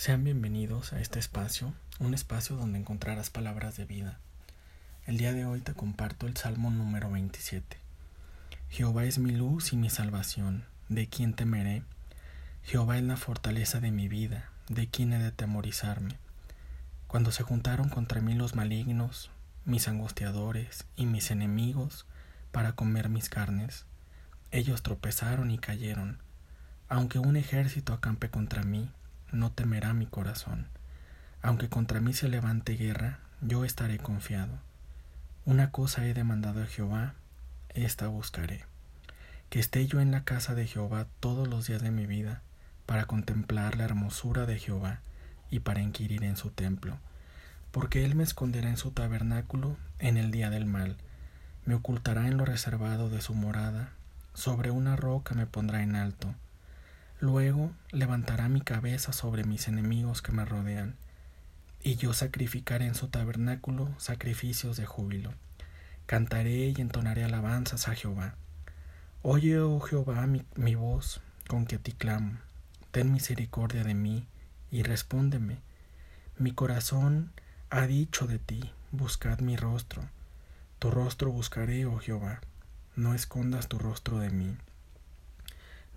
Sean bienvenidos a este espacio, un espacio donde encontrarás palabras de vida. El día de hoy te comparto el Salmo número 27. Jehová es mi luz y mi salvación, ¿de quién temeré? Jehová es la fortaleza de mi vida, ¿de quién he de temorizarme? Cuando se juntaron contra mí los malignos, mis angustiadores y mis enemigos para comer mis carnes, ellos tropezaron y cayeron. Aunque un ejército acampe contra mí, no temerá mi corazón. Aunque contra mí se levante guerra, yo estaré confiado. Una cosa he demandado a Jehová, esta buscaré. Que esté yo en la casa de Jehová todos los días de mi vida, para contemplar la hermosura de Jehová y para inquirir en su templo. Porque Él me esconderá en su tabernáculo en el día del mal, me ocultará en lo reservado de su morada, sobre una roca me pondrá en alto Luego levantará mi cabeza sobre mis enemigos que me rodean, y yo sacrificaré en su tabernáculo sacrificios de júbilo. Cantaré y entonaré alabanzas a Jehová. Oye, oh Jehová, mi, mi voz con que te clamo. Ten misericordia de mí y respóndeme. Mi corazón ha dicho de ti, buscad mi rostro. Tu rostro buscaré, oh Jehová. No escondas tu rostro de mí.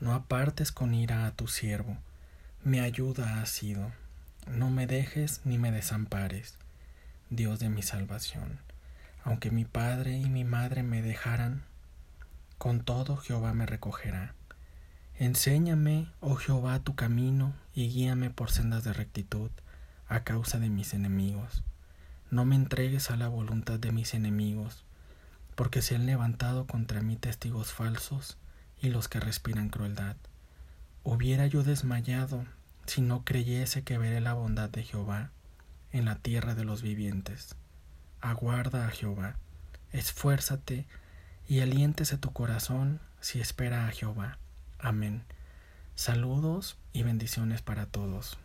No apartes con ira a tu siervo, mi ayuda ha sido. No me dejes ni me desampares, Dios de mi salvación. Aunque mi padre y mi madre me dejaran, con todo Jehová me recogerá. Enséñame, oh Jehová, tu camino y guíame por sendas de rectitud a causa de mis enemigos. No me entregues a la voluntad de mis enemigos, porque se han levantado contra mí testigos falsos y los que respiran crueldad. Hubiera yo desmayado si no creyese que veré la bondad de Jehová en la tierra de los vivientes. Aguarda a Jehová, esfuérzate y aliéntese tu corazón si espera a Jehová. Amén. Saludos y bendiciones para todos.